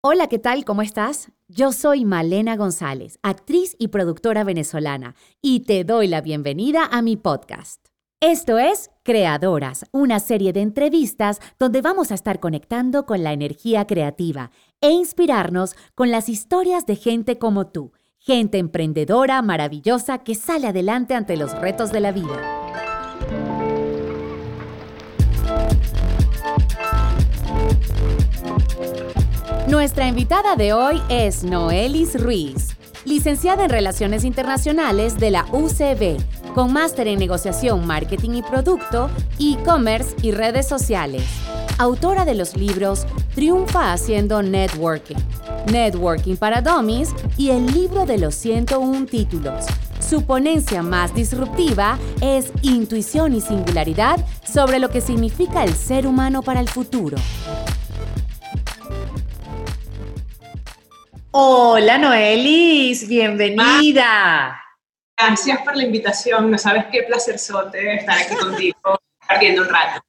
Hola, ¿qué tal? ¿Cómo estás? Yo soy Malena González, actriz y productora venezolana, y te doy la bienvenida a mi podcast. Esto es Creadoras, una serie de entrevistas donde vamos a estar conectando con la energía creativa e inspirarnos con las historias de gente como tú, gente emprendedora, maravillosa, que sale adelante ante los retos de la vida. Nuestra invitada de hoy es Noelis Ruiz, licenciada en Relaciones Internacionales de la UCB, con máster en negociación, marketing y producto, e-commerce y redes sociales. Autora de los libros Triunfa haciendo networking, Networking para Dummies y el libro de los 101 títulos. Su ponencia más disruptiva es Intuición y Singularidad sobre lo que significa el ser humano para el futuro. Hola Noelis, bienvenida. Gracias por la invitación, no sabes qué placer de estar aquí contigo, compartiendo un rato.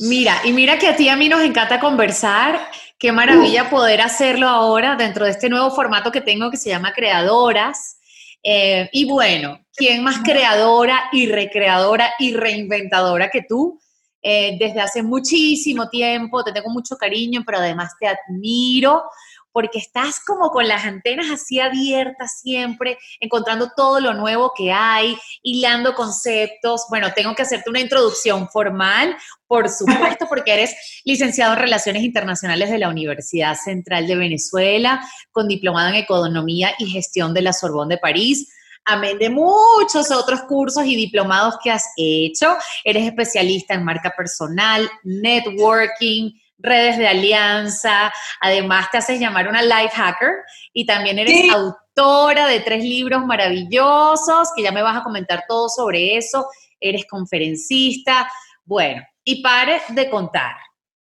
Mira, y mira que a ti y a mí nos encanta conversar, qué maravilla poder hacerlo ahora dentro de este nuevo formato que tengo que se llama Creadoras. Eh, y bueno, ¿quién más creadora y recreadora y reinventadora que tú? Eh, desde hace muchísimo tiempo, te tengo mucho cariño, pero además te admiro porque estás como con las antenas así abiertas siempre, encontrando todo lo nuevo que hay, hilando conceptos. Bueno, tengo que hacerte una introducción formal, por supuesto, porque eres licenciado en Relaciones Internacionales de la Universidad Central de Venezuela, con diplomado en Economía y Gestión de la Sorbonne de París amén de muchos otros cursos y diplomados que has hecho. Eres especialista en marca personal, networking, redes de alianza, además te haces llamar una life hacker y también eres autora de tres libros maravillosos, que ya me vas a comentar todo sobre eso, eres conferencista, bueno, y pare de contar.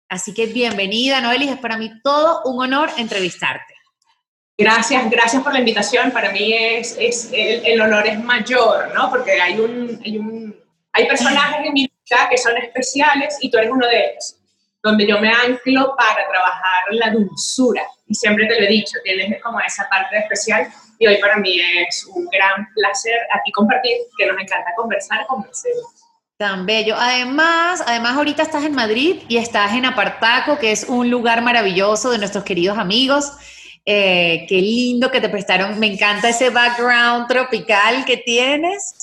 Así que bienvenida, Noelis, es para mí todo un honor entrevistarte. Gracias, gracias por la invitación. Para mí es, es el, honor es mayor, ¿no? Porque hay un, hay un, hay personajes en mi vida que son especiales y tú eres uno de ellos donde yo me anclo para trabajar la dulzura. Y siempre te lo he dicho, tienes como esa parte especial y hoy para mí es un gran placer aquí compartir, que nos encanta conversar, conversemos. Tan bello. Además, además ahorita estás en Madrid y estás en Apartaco, que es un lugar maravilloso de nuestros queridos amigos. Eh, qué lindo que te prestaron. Me encanta ese background tropical que tienes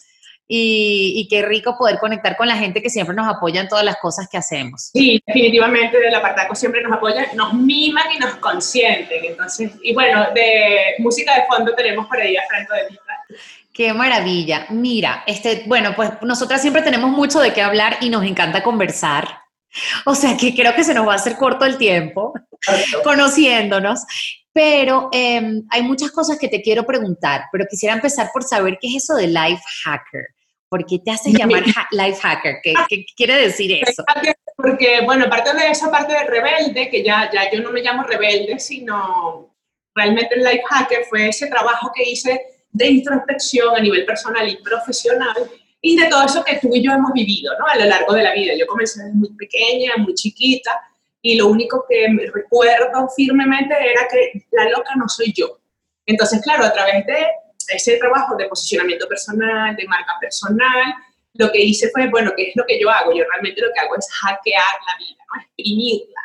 y, qué rico poder conectar con la gente que siempre nos apoya en todas las cosas que hacemos. Sí, definitivamente del Apartaco siempre nos apoyan, nos miman y nos consienten. Entonces, y bueno, de música de fondo tenemos por ahí a Franco de Vita. Qué maravilla. Mira, este, bueno, pues nosotras siempre tenemos mucho de qué hablar y nos encanta conversar. O sea que creo que se nos va a hacer corto el tiempo conociéndonos. Pero em, hay muchas cosas que te quiero preguntar, pero quisiera empezar por saber qué es eso de life hacker. ¿Por qué te haces llamar life hacker? ¿Qué, quiere decir eso? Porque, bueno, aparte de esa parte de rebelde, que ya, ya yo no me llamo rebelde, sino realmente el life hacker fue ese trabajo que hice de introspección a nivel personal y profesional y de todo eso que tú y yo hemos vivido ¿no? a lo largo de la vida. Yo comencé desde muy pequeña, muy chiquita, y lo único que me recuerdo firmemente era que la loca no soy yo. Entonces, claro, a través de ese trabajo de posicionamiento personal, de marca personal, lo que hice fue, bueno, ¿qué es lo que yo hago? Yo realmente lo que hago es hackear la vida, ¿no? exprimirla.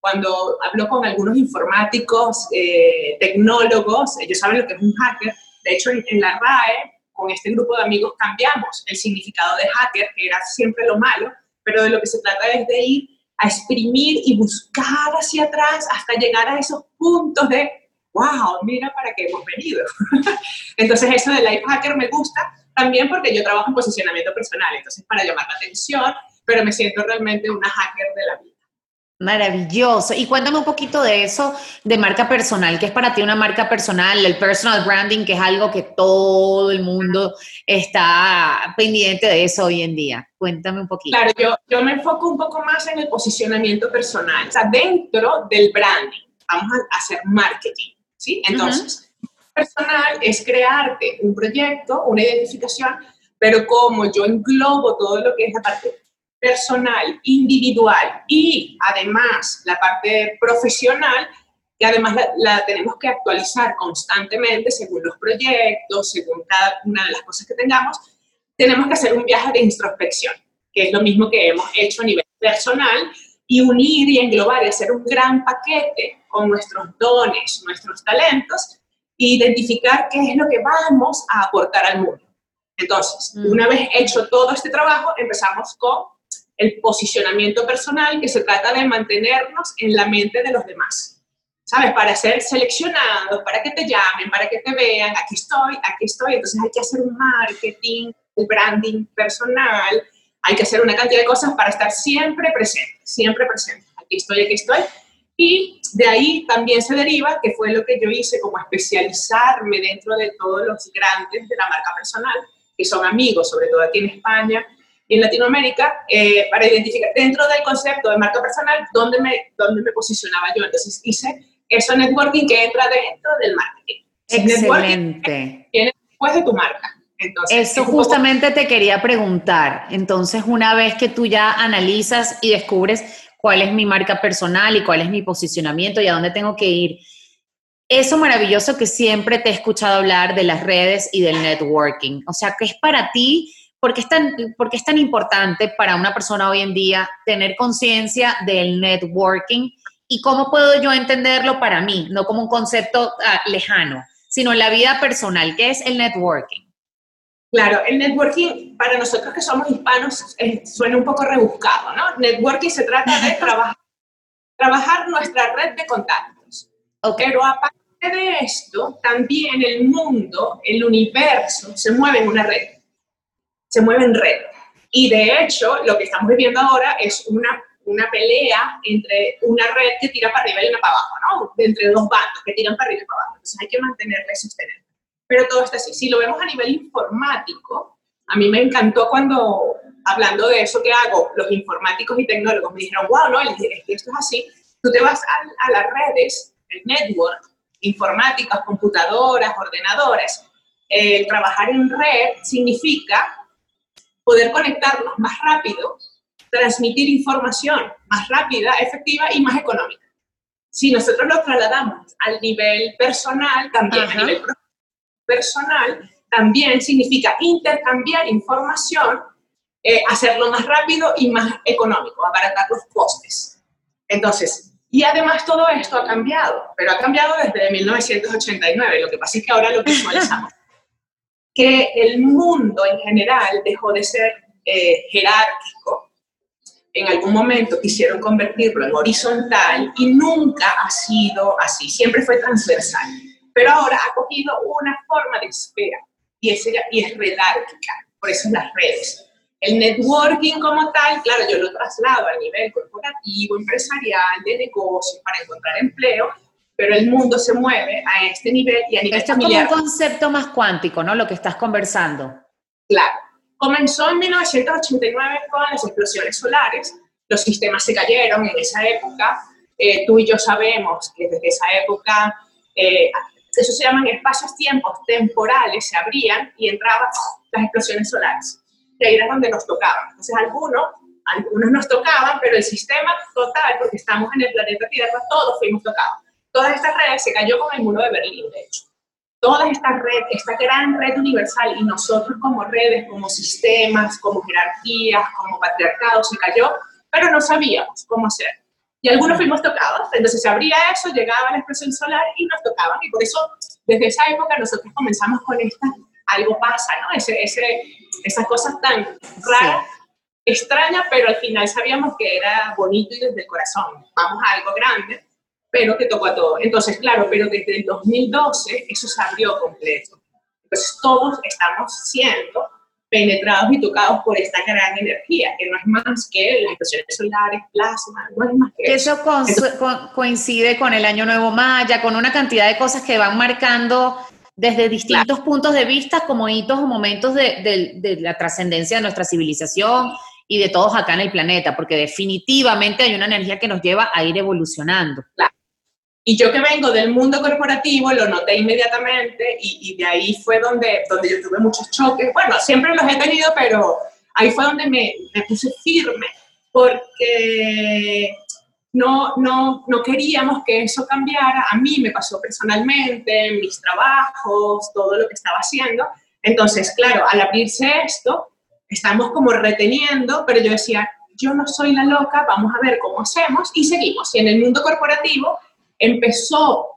Cuando hablo con algunos informáticos, eh, tecnólogos, ellos saben lo que es un hacker. De hecho, en, en la RAE, con este grupo de amigos, cambiamos el significado de hacker, que era siempre lo malo, pero de lo que se trata es de ir a exprimir y buscar hacia atrás hasta llegar a esos puntos de, wow, mira para qué hemos venido. entonces eso de Life Hacker me gusta también porque yo trabajo en posicionamiento personal, entonces para llamar la atención, pero me siento realmente una hacker de la vida. Maravilloso. Y cuéntame un poquito de eso, de marca personal. ¿Qué es para ti una marca personal? El personal branding, que es algo que todo el mundo está pendiente de eso hoy en día. Cuéntame un poquito. Claro, yo, yo me enfoco un poco más en el posicionamiento personal. O sea, dentro del branding, vamos a hacer marketing, ¿sí? Entonces, personal es crearte un proyecto, una identificación, pero como yo englobo todo lo que es la parte personal, individual y además la parte profesional, que además la, tenemos que actualizar constantemente según los proyectos, según cada una de las cosas que tengamos, tenemos que hacer un viaje de introspección, que es lo mismo que hemos hecho a nivel personal, y unir y englobar y hacer un gran paquete con nuestros dones, nuestros talentos, e identificar qué es lo que vamos a aportar al mundo. Entonces, mm. una vez hecho todo este trabajo, empezamos con el posicionamiento personal, que se trata de mantenernos en la mente de los demás. ¿Sabes? Para ser seleccionados, para que te llamen, para que te vean, aquí estoy, aquí estoy. Entonces hay que hacer un marketing, un branding personal, hay que hacer una cantidad de cosas para estar siempre presente, siempre presente. Aquí estoy, aquí estoy. Y de ahí también se deriva, que fue lo que yo hice, como especializarme dentro de todos los grandes de la marca personal, que son amigos, sobre todo aquí en España y en Latinoamérica, eh, para identificar dentro del concepto de marca personal dónde me, dónde me posicionaba yo. Entonces hice eso networking que entra dentro del marketing. Excelente. Viene después de tu marca. Entonces, Eso justamente te quería preguntar. Entonces, una vez que tú ya analizas y descubres cuál es mi marca personal y cuál es mi posicionamiento y a dónde tengo que ir, eso maravilloso que siempre te he escuchado hablar de las redes y del networking. O sea, ¿qué es para ti? ¿Por qué es tan, porque es tan importante para una persona hoy en día tener conciencia del networking? ¿Y cómo puedo yo entenderlo para mí? No como un concepto ah, lejano, sino en la vida personal. ¿Qué es el networking? Claro, el networking para nosotros que somos hispanos eh, suena un poco rebuscado, ¿no? Networking se trata de trabajar, trabajar nuestra red de contactos. Pero aparte de esto, también el mundo, el universo, se mueve en una red. Se mueve en red. Y de hecho, lo que estamos viviendo ahora es una, una pelea entre una red que tira para arriba y una para abajo, ¿no? Entre dos bandos que tiran para arriba y para abajo. Entonces hay que mantenerla y sostenerla pero todo está así. Si lo vemos a nivel informático, a mí me encantó cuando, hablando de eso que hago, los informáticos y tecnólogos me dijeron, wow, no, esto es así. Tú te vas a, las redes, el network, informáticas, computadoras, ordenadores. El trabajar en red significa poder conectarnos más rápido, transmitir información más rápida, efectiva y más económica. Si nosotros lo trasladamos al nivel personal, también a nivel profesional, personal también significa intercambiar información, eh, hacerlo más rápido y más económico, abaratar los costes. Entonces, y además todo esto ha cambiado, pero ha cambiado desde 1989. Lo que pasa es que ahora lo visualizamos. que el mundo en general dejó de ser eh, jerárquico. En algún momento quisieron convertirlo en horizontal y nunca ha sido así, siempre fue transversal pero ahora ha cogido una forma de esfera y es, y es redárquica, por eso las redes. El networking como tal, claro, yo lo traslado a nivel corporativo, empresarial, de negocio, para encontrar empleo, pero el mundo se mueve a este nivel y a nivel Esto es como un concepto más cuántico, ¿no? Lo que estás conversando. Claro. Comenzó en 1989 con las explosiones solares, los sistemas se cayeron en esa época, eh, tú y yo sabemos que desde esa época eh, eso se llaman espacios-tiempos temporales, se abrían y entraban las explosiones solares. Y ahí era donde nos tocaban. Entonces, algunos, algunos nos tocaban, pero el sistema total, porque estamos en el planeta Tierra, todos fuimos tocados. Toda esta red se cayó con el muro de Berlín, de hecho. Toda esta red, esta gran red universal, y nosotros como redes, como sistemas, como jerarquías, como patriarcado, se cayó, pero no sabíamos cómo hacer y algunos fuimos tocados, entonces se abría eso, llegaba la expresión solar y nos tocaban, y por eso desde esa época nosotros comenzamos con esta, algo pasa, ¿no? Ese, ese, esas cosas tan raras, extrañas, pero al final sabíamos que era bonito y desde el corazón, vamos a algo grande, pero que tocó a todos. Entonces, claro, pero desde el 2012 eso se abrió completo. Entonces todos estamos siendo penetrados y tocados por esta gran energía, que no es más que las expresiones solares, plasma, no es más que eso. Eso coincide con el Año Nuevo Maya, con una cantidad de cosas que van marcando desde distintos puntos de vista como hitos o momentos de, de la trascendencia de nuestra civilización y de todos acá en el planeta, porque definitivamente hay una energía que nos lleva a ir evolucionando. Claro. Y yo que vengo del mundo corporativo lo noté inmediatamente y, de ahí fue donde, donde yo tuve muchos choques. Bueno, siempre los he tenido, pero ahí fue donde me, me puse firme porque no, no, no queríamos que eso cambiara. A mí me pasó personalmente, en mis trabajos, todo lo que estaba haciendo. Entonces, claro, al abrirse esto, estamos como reteniendo, pero yo decía, yo no soy la loca, vamos a ver cómo hacemos y seguimos. Y en el mundo corporativo empezó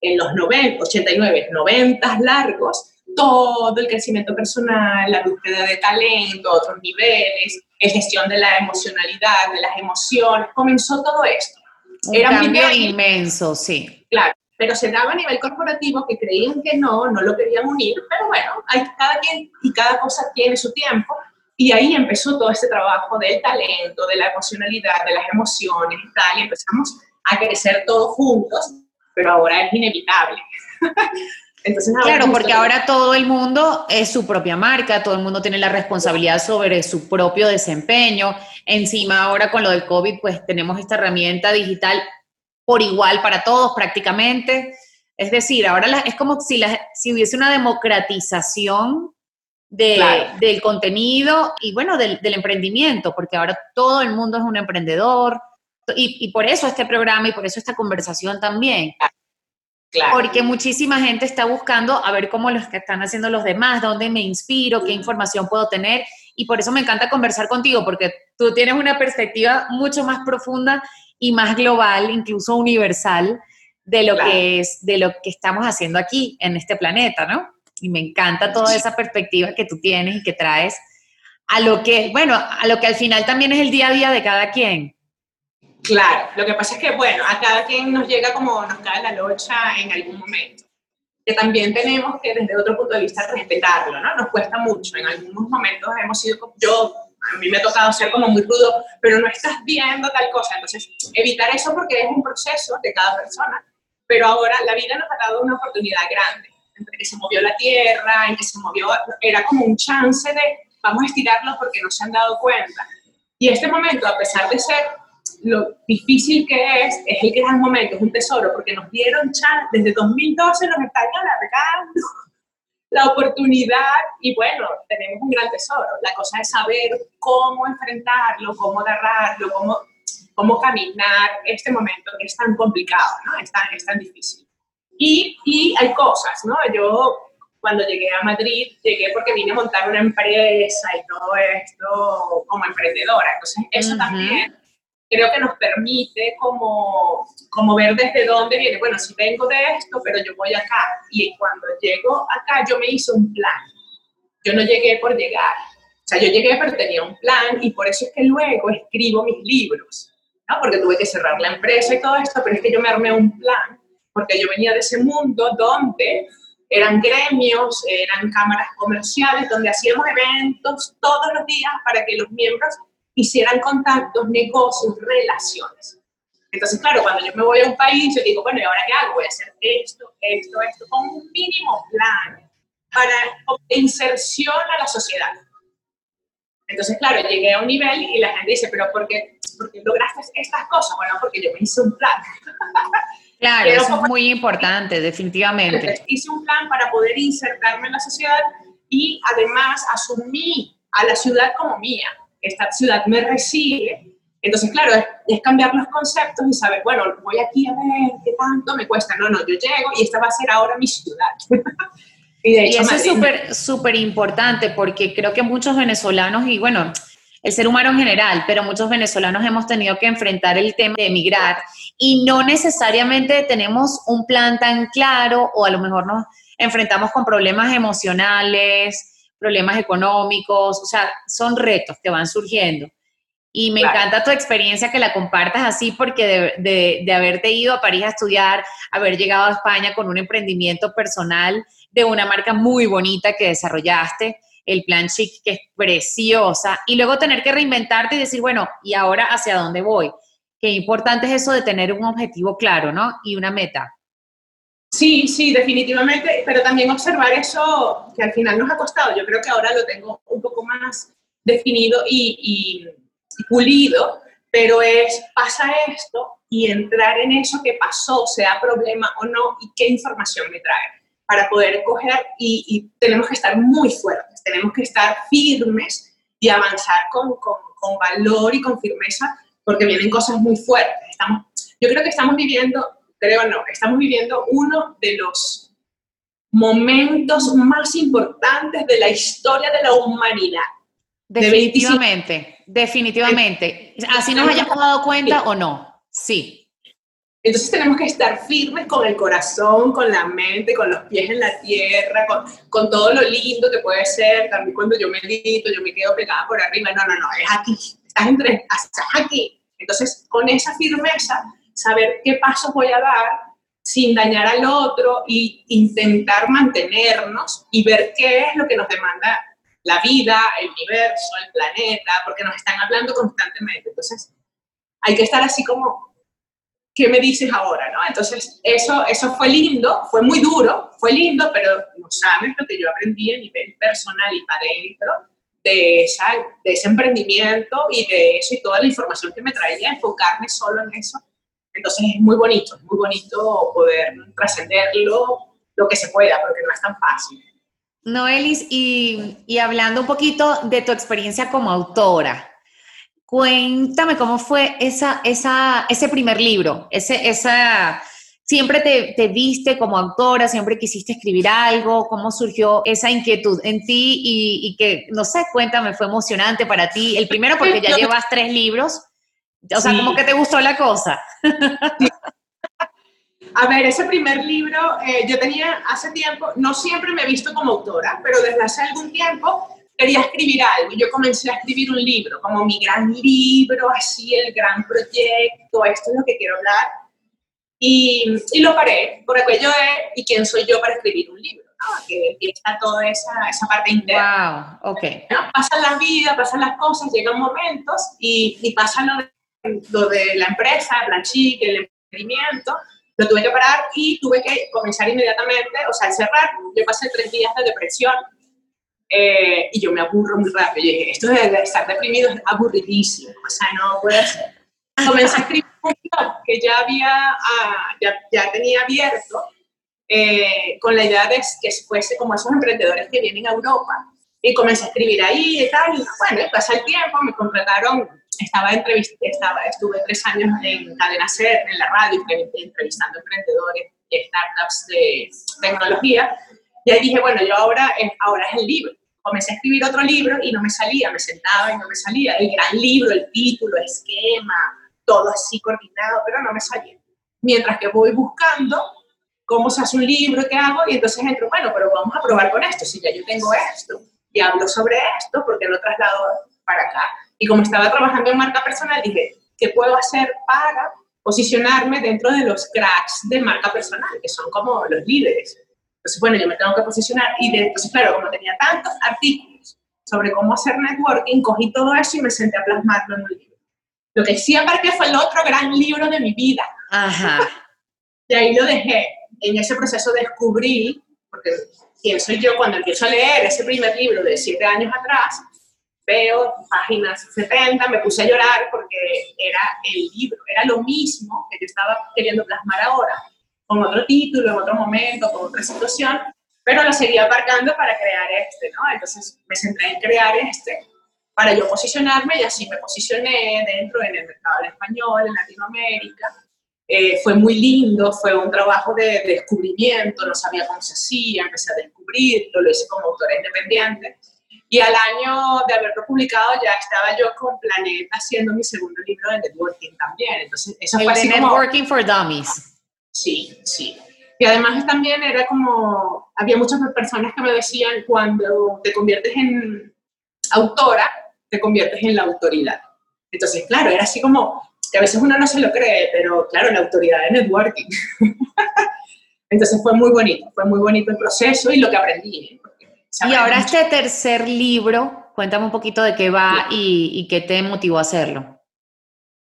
en los 90, 89, 90 largos, todo el crecimiento personal, la búsqueda de talento, otros niveles, gestión de la emocionalidad, de las emociones, comenzó todo esto. Un Era cambio inmenso, sí. Claro, pero se daba a nivel corporativo que creían que no, no lo querían unir, pero bueno, hay, cada quien y cada cosa tiene su tiempo, y ahí empezó todo este trabajo del talento, de la emocionalidad, de las emociones y tal, y empezamos a crecer todos juntos, pero ahora es inevitable. claro, porque ahora todo el mundo es su propia marca, todo el mundo tiene la responsabilidad sobre su propio desempeño. Encima ahora con lo del COVID, pues tenemos esta herramienta digital por igual para todos prácticamente. Es decir, ahora es como si, si hubiese una democratización del contenido y bueno, del, emprendimiento, porque ahora todo el mundo es un emprendedor. Y, y, por eso este programa y por eso esta conversación también. Porque muchísima gente está buscando a ver cómo lo que están haciendo los demás, dónde me inspiro, qué información puedo tener. Y por eso me encanta conversar contigo, porque tú tienes una perspectiva mucho más profunda y más global, incluso universal, de lo que es, de lo que estamos haciendo aquí en este planeta, ¿no? Y me encanta toda esa perspectiva que tú tienes y que traes a lo que, bueno, a lo que al final también es el día a día de cada quien. Claro, lo que pasa es que, bueno, a cada quien nos llega como nos cae la locha en algún momento. Que también tenemos que, desde otro punto de vista, respetarlo, ¿no? Nos cuesta mucho. En algunos momentos hemos sido, yo, a mí me ha tocado ser como muy rudo, pero no estás viendo tal cosa. Entonces, evitar eso porque es un proceso de cada persona. Pero ahora la vida nos ha dado una oportunidad grande. Entre que se movió la tierra, en que se movió, era como un chance de vamos a estirarlo porque no se han dado cuenta. Y este momento, a pesar de ser lo difícil que es, es el gran momento, es un tesoro, porque nos dieron chance, desde 2012 nos están alargando la oportunidad y bueno, tenemos un gran tesoro. La cosa es saber cómo enfrentarlo, cómo agarrarlo, cómo, cómo caminar este momento que es tan complicado, ¿no? Es tan, es tan difícil. Y, y hay cosas, ¿no? Yo cuando llegué a Madrid, llegué porque vine a montar una empresa y todo esto como emprendedora. Entonces, eso también creo que nos permite como, como ver desde dónde viene. Bueno, si vengo de esto, pero yo voy acá. Y cuando llego acá, yo me hice un plan. Yo no llegué por llegar. O sea, yo llegué, pero tenía un plan y por eso es que luego escribo mis libros. ¿no? Porque tuve que cerrar la empresa y todo esto, pero es que yo me armé un plan, porque yo venía de ese mundo donde eran gremios, eran cámaras comerciales, donde hacíamos eventos todos los días para que los miembros hicieran contactos, negocios, relaciones. Entonces, claro, cuando yo me voy a un país, yo digo, bueno, ¿y ahora qué hago? Voy a hacer esto, esto, esto, con un mínimo plan para inserción a la sociedad. Entonces, claro, llegué a un nivel y la gente dice, pero ¿por qué, por qué lograste estas cosas? Bueno, porque yo me hice un plan. Claro, eso es muy importante, definitivamente. Hice un plan para poder insertarme en la sociedad y además asumí a la ciudad como mía esta ciudad me recibe. Entonces, claro, es, cambiar los conceptos y saber, bueno, voy aquí a ver qué tanto me cuesta. No, no, yo llego y esta va a ser ahora mi ciudad. y, de hecho, eso es súper, súper importante porque creo que muchos venezolanos, y bueno, el ser humano en general, pero muchos venezolanos hemos tenido que enfrentar el tema de emigrar y no necesariamente tenemos un plan tan claro o a lo mejor nos enfrentamos con problemas emocionales, problemas económicos, o sea, son retos que van surgiendo. Y me encanta tu experiencia que la compartas así porque de, de, haberte ido a París a estudiar, haber llegado a España con un emprendimiento personal de una marca muy bonita que desarrollaste, el Plan Chic, que es preciosa, y luego tener que reinventarte y decir, bueno, ¿y ahora hacia dónde voy? Qué importante es eso de tener un objetivo claro, ¿no? Y una meta. Sí, sí, definitivamente, pero también observar eso que al final nos ha costado. Yo creo que ahora lo tengo un poco más definido y, pulido, pero es, pasa esto y entrar en eso que pasó, sea problema o no, y qué información me trae para poder coger y, tenemos que estar muy fuertes, tenemos que estar firmes y avanzar con, con, con valor y con firmeza porque vienen cosas muy fuertes. Estamos, yo creo que estamos viviendo, creo no, estamos viviendo uno de los momentos más importantes de la historia de la humanidad. Definitivamente, definitivamente. Así nos hayamos dado cuenta o no. Sí. Entonces tenemos que estar firmes con el corazón, con la mente, con los pies en la tierra, con, con, todo lo lindo que puede ser. También cuando yo medito, yo me quedo pegada por arriba. No, no, no, es aquí. Estás, entre, estás aquí. Entonces, con esa firmeza, saber qué pasos voy a dar sin dañar al otro y intentar mantenernos y ver qué es lo que nos demanda la vida, el universo, el planeta, porque nos están hablando constantemente. Entonces, hay que estar así como ¿qué me dices ahora? ¿no? Entonces, eso, eso fue lindo, fue muy duro, fue lindo, pero no sabes lo que yo aprendí a nivel personal y para adentro de, de ese emprendimiento y de eso y toda la información que me traía, enfocarme solo en eso. Entonces, es muy bonito, es muy bonito poder trascenderlo lo que se pueda, porque no es tan fácil. Noelis, y, y hablando un poquito de tu experiencia como autora, Cuéntame cómo fue esa, esa, ese primer libro, ese, esa, siempre te, te, viste como autora, siempre quisiste escribir algo, cómo surgió esa inquietud en ti y, y, que, no sé, cuéntame, fue emocionante para ti. El primero porque ya llevas tres libros, o sea, como que te gustó la cosa. A ver, ese primer libro eh, yo tenía hace tiempo, no siempre me he visto como autora, pero desde hace algún tiempo quería escribir algo. Yo comencé a escribir un libro, como mi gran libro, así el gran proyecto, esto es lo que quiero hablar. Y, y lo paré por aquello de, ¿y quién soy yo para escribir un libro? ¿no? Que empieza toda esa, esa parte interna. Wow, ok. ¿no? Pasan las vidas, pasan las cosas, llegan momentos y, y pasa lo de, lo de la empresa, Blanchic, el emprendimiento, lo tuve que parar y tuve que comenzar inmediatamente, o sea, cerrar. Yo pasé tres días de depresión eh, y yo me aburro muy rápido. Yo dije, esto de estar deprimido es aburridísimo, o sea, no puede ser. Comencé a escribir un blog que ya, había, ah, ya, ya, tenía abierto eh, con la idea de que fuese como esos emprendedores que vienen a Europa. Y comencé a escribir ahí y tal. Y bueno, pasa el tiempo, me contrataron, estaba, entrevist estaba estuve tres años en Cadena Ser, en la radio, entrevistando emprendedores y startups de tecnología. Y ahí dije, bueno, yo ahora, ahora es el libro comencé a escribir otro libro y no me salía, me sentaba y no me salía. El gran libro, el título, el esquema, todo así coordinado, pero no me salía. Mientras que voy buscando cómo se hace un libro, qué hago, y entonces entro, bueno, pero vamos a probar con esto. Si ya yo tengo esto y hablo sobre esto, ¿por qué lo traslado para acá? Y como estaba trabajando en marca personal, dije, ¿qué puedo hacer para posicionarme dentro de los cracks de marca personal, que son como los líderes? Entonces, bueno, yo me tengo que posicionar y de, entonces, claro, como tenía tantos artículos sobre cómo hacer networking, cogí todo eso y me senté a plasmarlo en un libro. Lo que sí aparte fue el otro gran libro de mi vida. Ajá. De ahí lo dejé. En ese proceso descubrí, porque quién soy yo cuando empiezo a leer ese primer libro de siete años atrás, veo páginas 70, me puse a llorar porque era el libro, era lo mismo que yo estaba queriendo plasmar ahora, con otro título, en otro momento, con otra situación, pero lo seguía aparcando para crear este, ¿no? Entonces me centré en crear este para yo posicionarme y así me posicioné dentro en el mercado español, en Latinoamérica. Eh, fue muy lindo, fue un trabajo de, descubrimiento, no sabía cómo se hacía, empecé a descubrirlo, lo hice como autora independiente. Y al año de haberlo publicado ya estaba yo con Planeta haciendo mi segundo libro de networking también. Entonces, eso fue así Networking for Dummies. Sí, sí. Y además también era como, había muchas personas que me decían, cuando te conviertes en autora, te conviertes en la autoridad. Entonces, claro, era así como, que a veces uno no se lo cree, pero claro, la autoridad de networking. Entonces fue muy bonito, fue muy bonito el proceso y lo que aprendí. Y ahora este tercer libro, cuéntame un poquito de qué va y, y qué te motivó a hacerlo.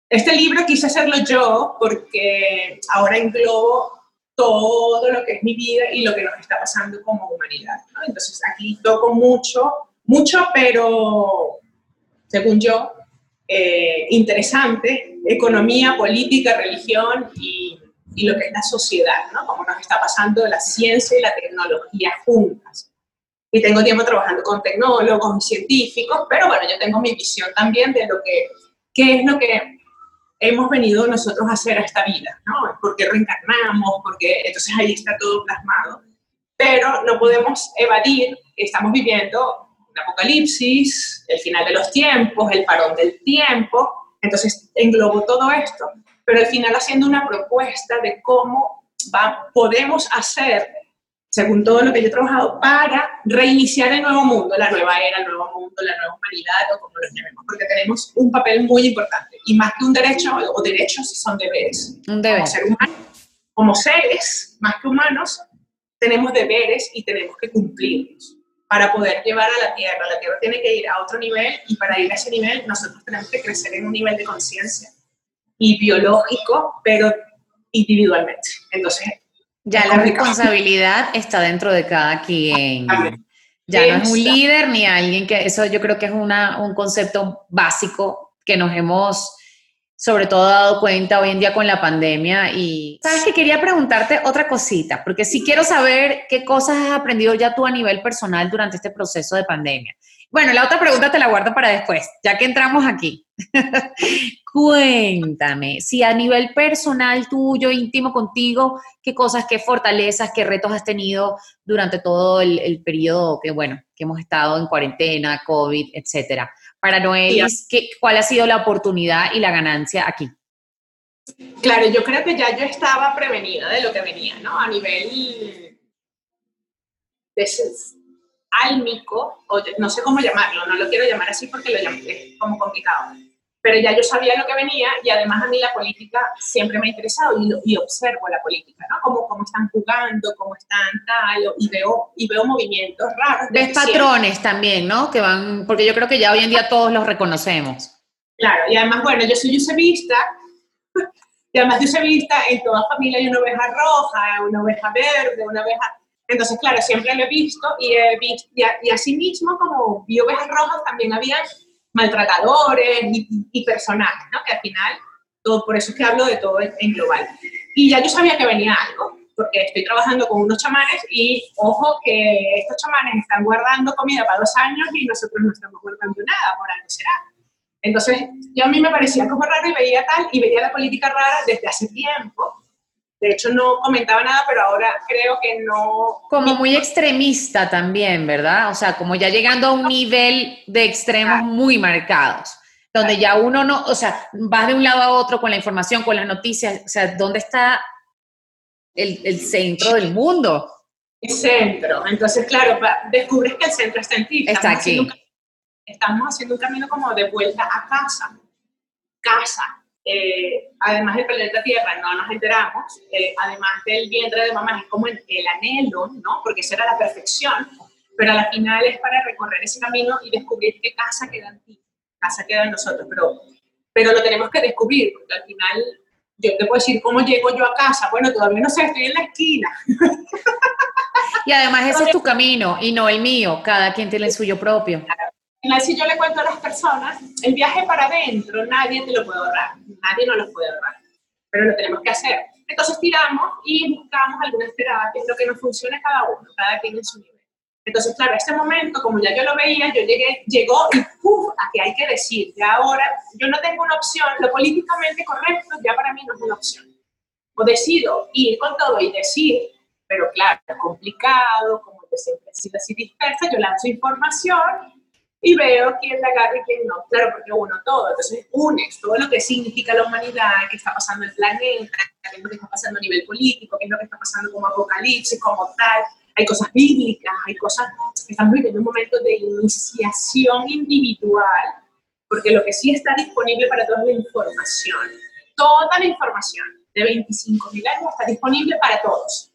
Este libro quise hacerlo yo porque ahora englobo todo lo que es mi vida y lo que nos está pasando como humanidad. Entonces aquí toco mucho, mucho, pero según yo, eh, interesante, economía, política, religión y, y, lo que es la sociedad, ¿no? Cómo nos está pasando la ciencia y la tecnología juntas. Y tengo tiempo trabajando con tecnólogos y científicos, pero bueno, yo tengo mi visión también de lo que, qué es lo que hemos venido nosotros a hacer a esta vida, ¿no? ¿Por qué reencarnamos? Porque entonces ahí está todo plasmado. Pero no podemos evadir que estamos viviendo un apocalipsis, el final de los tiempos, el parón del tiempo. Entonces englobo todo esto, pero al final haciendo una propuesta de cómo va, podemos hacer según todo lo que yo he trabajado, para reiniciar el nuevo mundo, la nueva era, el nuevo mundo, la nueva humanidad, o como lo llamemos, porque tenemos un papel muy importante. Y más que un derecho, o derechos, son deberes. Un deber. Como, como seres, más que humanos, tenemos deberes y tenemos que cumplirlos para poder llevar a la Tierra. La Tierra tiene que ir a otro nivel y para ir a ese nivel nosotros tenemos que crecer en un nivel de conciencia y biológico, pero individualmente. Entonces, ya la responsabilidad está dentro de cada quien. Ya no es un líder ni alguien que, eso yo creo que es una, un concepto básico que nos hemos sobre todo dado cuenta hoy en día con la pandemia. Y sabes que quería preguntarte otra cosita, porque sí quiero saber qué cosas has aprendido ya tú a nivel personal durante este proceso de pandemia. Bueno, la otra pregunta te la guardo para después, ya que entramos aquí. Cuéntame, si a nivel personal tuyo, íntimo contigo, qué cosas, qué fortalezas, qué retos has tenido durante todo el, periodo que, bueno, que hemos estado en cuarentena, COVID, etcétera. Para Noelis, ¿cuál ha sido la oportunidad y la ganancia aquí? Claro, yo creo que ya yo estaba prevenida de lo que venía, ¿no? A nivel de, álmico, o no sé cómo llamarlo, no lo quiero llamar así porque lo es como complicado, pero ya yo sabía lo que venía y además a mí la política siempre me ha interesado y, y observo la política, ¿no? Cómo, cómo están jugando, cómo están tal, y veo, y veo movimientos raros. Ves patrones también, ¿no? Que van, porque yo creo que ya hoy en día todos los reconocemos. Claro, y además, bueno, yo soy usevista, y además de usevista, en toda familia hay una oveja roja, una oveja verde, una oveja entonces, claro, siempre lo he visto y, he visto, y, y asimismo, como vi ovejas rojas, también había maltratadores y, personajes, ¿no? Que al final, todo, por eso es que hablo de todo en, global. Y ya yo sabía que venía algo, porque estoy trabajando con unos chamanes y ojo que estos chamanes están guardando comida para dos años y nosotros no estamos guardando nada, por algo será. Entonces, yo a mí me parecía como raro y veía tal, y veía la política rara desde hace tiempo, de hecho, no comentaba nada, pero ahora creo que no... Como muy extremista también, ¿verdad? O sea, como ya llegando a un nivel de extremos muy marcados, donde ya uno no, o sea, vas de un lado a otro con la información, con las noticias, o sea, ¿dónde está el, centro del mundo? El centro. Entonces, claro, descubres que el centro está en ti. Está aquí. estamos haciendo un camino como de vuelta a casa. Casa eh, además del planeta Tierra, no nos enteramos, eh, además del vientre de mamá, es como el, anhelo, ¿no? Porque esa era la perfección, pero a la final es para recorrer ese camino y descubrir qué casa queda en ti, casa queda en nosotros, pero, pero lo tenemos que descubrir, porque al final yo te puedo decir cómo llego yo a casa, bueno, todavía no sé, estoy en la esquina. Y además ese es tu camino y no el mío, cada quien tiene el suyo propio. Si yo le cuento a las personas, el viaje para adentro nadie te lo puede ahorrar, nadie nos lo puede ahorrar, pero lo tenemos que hacer. Entonces tiramos y buscamos algunas terapias, lo que nos funcione cada uno, cada quien en su nivel. Entonces, claro, este momento, como ya yo lo veía, yo llegué, llegó y ¡puf! a que hay que decir, que ahora yo no tengo una opción, lo políticamente correcto ya para mí no es una opción. O decido ir con todo y decir, pero claro, complicado, como yo siempre he sido así dispersa, yo lanzo información y veo quién la agarra y quién no. Claro, porque uno todo. Entonces unes todo lo que significa la humanidad, qué está pasando en el planeta, qué es lo que está pasando a nivel político, qué es lo que está pasando como apocalipsis, como tal. Hay cosas bíblicas, hay cosas que estamos viviendo un momento de iniciación individual, porque lo que sí está disponible para todos es la información. Toda la información de 25.000 años está disponible para todos.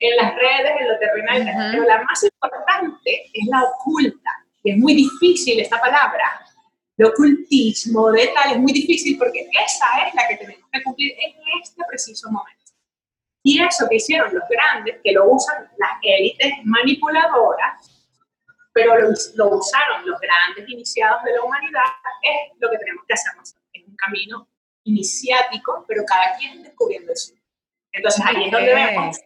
En las redes, en lo terrenal, pero la más importante es la oculta es muy difícil esta palabra, de ocultismo, de tal, es muy difícil porque esa es la que tenemos que cumplir en este preciso momento. Y eso que hicieron los grandes, que lo usan las élites manipuladoras, pero lo, lo, usaron los grandes iniciados de la humanidad, es lo que tenemos que hacer nosotros. Es un camino iniciático, pero cada quien descubriendo eso. Entonces ahí es donde vemos.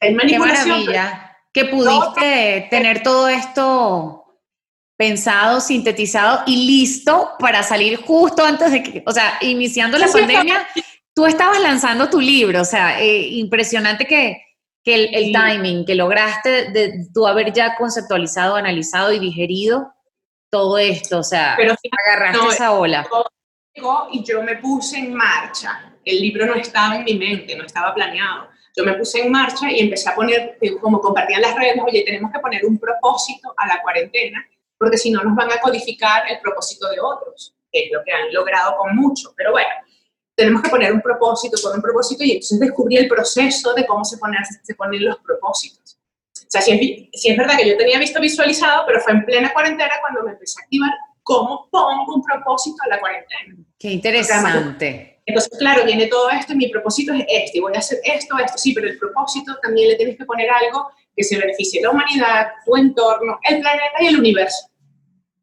Qué maravilla que pudiste tener todo esto pensado, sintetizado y listo para salir justo antes de que, o sea, iniciando la pandemia, tú estabas lanzando tu libro, o sea, eh, impresionante que, el, timing, que lograste de tú haber ya conceptualizado, analizado y digerido todo esto, o sea, Pero, agarraste esa ola. Y yo me puse en marcha, el libro no estaba en mi mente, no estaba planeado. Yo me puse en marcha y empecé a poner, eh, como compartían las redes, oye, tenemos que poner un propósito a la cuarentena, porque si no nos van a codificar el propósito de otros, que es lo que han logrado con mucho. Pero bueno, tenemos que poner un propósito, poner un propósito y entonces descubrí el proceso de cómo se ponen, se ponen los propósitos. O sea, si es, si es verdad que yo tenía visto visualizado, pero fue en plena cuarentena cuando me empecé a activar cómo pongo un propósito a la cuarentena. Qué interesante. Entonces, claro, viene todo esto y mi propósito es este, y voy a hacer esto, esto, sí, pero el propósito también le tienes que poner algo que se beneficie a la humanidad, tu entorno, el planeta y el universo.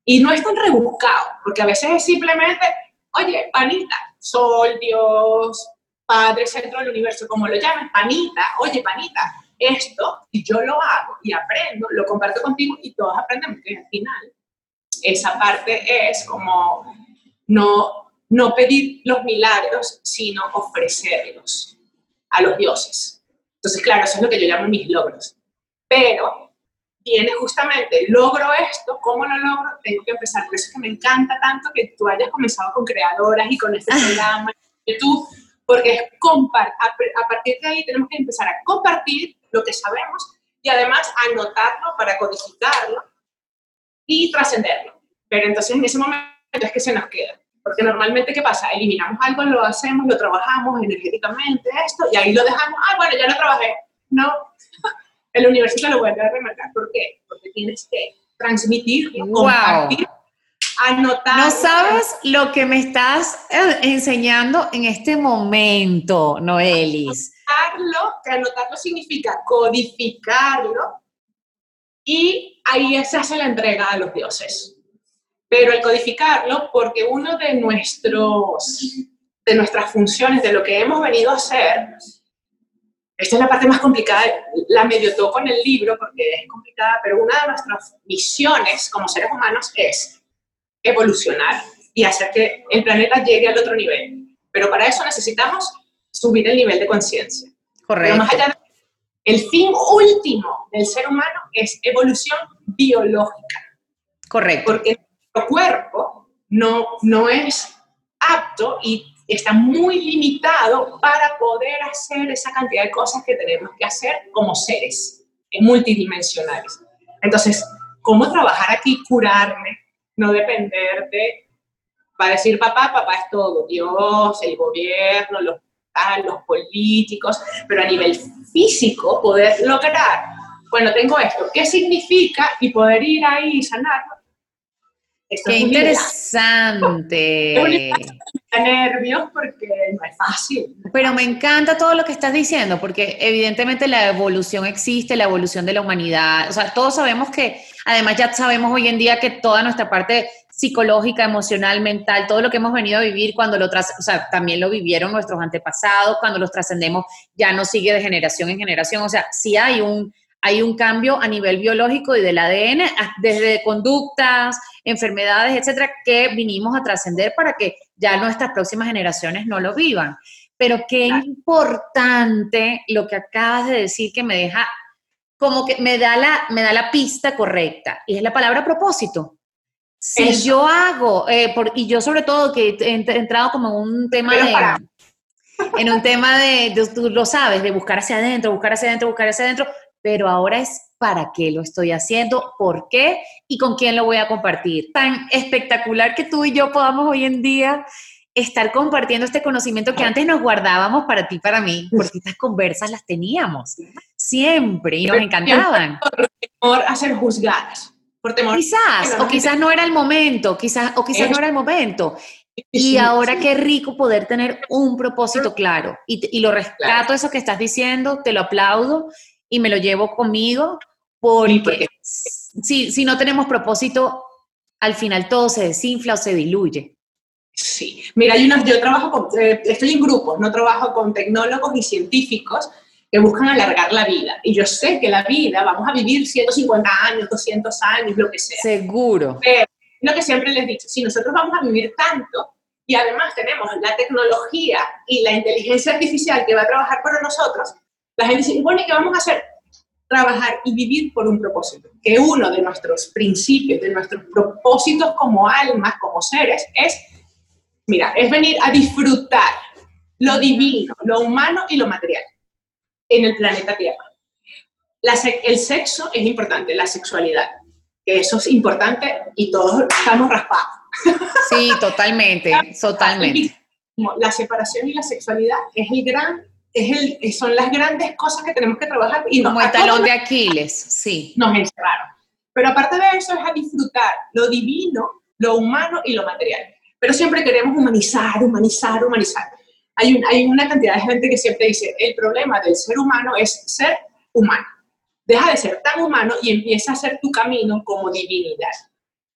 Y no es tan rebuscado, porque a veces es simplemente, oye, panita, sol, Dios, Padre, centro del universo, como lo llames, panita, oye, panita, esto, y yo lo hago y aprendo, lo comparto contigo y todos aprendemos que al final esa parte es como no, no pedir los milagros, sino ofrecerlos a los dioses. Entonces, claro, eso es lo que yo llamo mis logros. Pero viene justamente, logro esto, ¿cómo lo logro? Tengo que empezar. Por eso es que me encanta tanto que tú hayas comenzado con creadoras y con este programa YouTube, porque es a partir de ahí tenemos que empezar a compartir lo que sabemos y además anotarlo para codificarlo y trascenderlo. Pero entonces en ese momento es que se nos queda. Porque normalmente, ¿qué pasa? Eliminamos algo, lo hacemos, lo trabajamos energéticamente, esto, y ahí lo dejamos, ah, bueno, ya lo trabajé. No, el universo te lo vuelve a remarcar. ¿Por qué? Porque tienes que transmitir, compartir, anotar. No sabes lo que me estás eh, enseñando en este momento, Noelis. Anotarlo, que anotarlo significa codificarlo, y ahí se hace la entrega a los dioses. Pero el codificarlo, porque uno de, nuestros, de nuestras funciones, de lo que hemos venido a hacer, esta es la parte más complicada, la medio toco en el libro porque es complicada, pero una de nuestras misiones como seres humanos es evolucionar y hacer que el planeta llegue al otro nivel. Pero para eso necesitamos subir el nivel de conciencia. Correcto. más allá el fin último del ser humano es evolución biológica. Correcto. Porque nuestro cuerpo no, no es apto y está muy limitado para poder hacer esa cantidad de cosas que tenemos que hacer como seres multidimensionales. Entonces, ¿cómo trabajar aquí, curarme, no depender de, para decir papá, papá es todo, Dios, el gobierno, los, los políticos, pero a nivel físico poder lograr, bueno, tengo esto, ¿qué significa? Y poder ir ahí y sanarlo. Qué interesante. Nervios porque no es fácil. Pero me encanta todo lo que estás diciendo, porque evidentemente la evolución existe, la evolución de la humanidad. O sea, todos sabemos que, además ya sabemos hoy en día que toda nuestra parte psicológica, emocional, mental, todo lo que hemos venido a vivir cuando lo tras, o sea, también lo vivieron nuestros antepasados, cuando los trascendemos ya no sigue de generación en generación, o sea, sí hay un hay un cambio a nivel biológico y del ADN, desde conductas, enfermedades, etcétera, que vinimos a trascender para que ya nuestras próximas generaciones no lo vivan. Pero qué importante lo que acabas de decir que me deja, como que me da la, me da la pista correcta, y es la palabra propósito. Si yo hago, eh, y yo sobre todo que he entrado como en un tema de... En un tema de, tú lo sabes, de buscar hacia adentro, buscar hacia adentro, buscar hacia adentro, pero ahora es para qué lo estoy haciendo, por qué y con quién lo voy a compartir. Tan espectacular que tú y yo podamos hoy en día estar compartiendo este conocimiento que antes nos guardábamos para ti, para mí, porque estas conversas las teníamos siempre y nos encantaban. Por temor a ser juzgadas. Por temor quizás, o quizás no era el momento, quizás, o quizás no era el momento. Y ahora qué rico poder tener un propósito claro. Y, lo rescato eso que estás diciendo, te lo aplaudo y me lo llevo conmigo porque, si, si no tenemos propósito, al final todo se desinfla o se diluye. Sí, mira, hay unas, yo trabajo con, eh, estoy en grupos, no trabajo con tecnólogos y científicos, que buscan alargar la vida. Y yo sé que la vida, vamos a vivir 150 años, 200 años, lo que sea. Seguro. Pero, lo que siempre les dicho, si nosotros vamos a vivir tanto y además tenemos la tecnología y la inteligencia artificial que va a trabajar para nosotros, la gente dice, bueno, ¿y qué vamos a hacer? Trabajar y vivir por un propósito. Que uno de nuestros principios, de nuestros propósitos como almas, como seres, es, mira, es venir a disfrutar lo divino, lo humano y lo material en el planeta Tierra. el sexo es importante, la sexualidad, que eso es importante y todos estamos raspados. Sí, totalmente, totalmente. La separación y la sexualidad es el gran, es el, son las grandes cosas que tenemos que trabajar. Y Como el talón de Aquiles, sí. Nos encerraron. Pero aparte de eso es a disfrutar lo divino, lo humano y lo material. Pero siempre queremos humanizar, humanizar, humanizar hay, una cantidad de gente que siempre dice, el problema del ser humano es ser humano. Deja de ser tan humano y empieza a hacer tu camino como divinidad.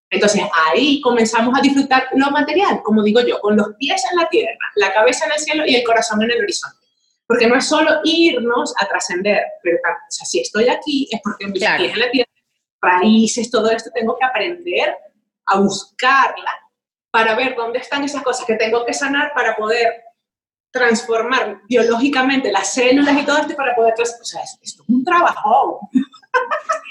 Entonces ahí comenzamos a disfrutar lo material, como digo yo, con los pies en la tierra, la cabeza en el cielo y el corazón en el horizonte. Porque no es solo irnos a trascender, pero o sea, si estoy aquí es porque mis pies en la tierra, raíces, todo esto, tengo que aprender a buscarla para ver dónde están esas cosas que tengo que sanar para poder transformar biológicamente las células y todo esto para poder... O sea, esto es un trabajo.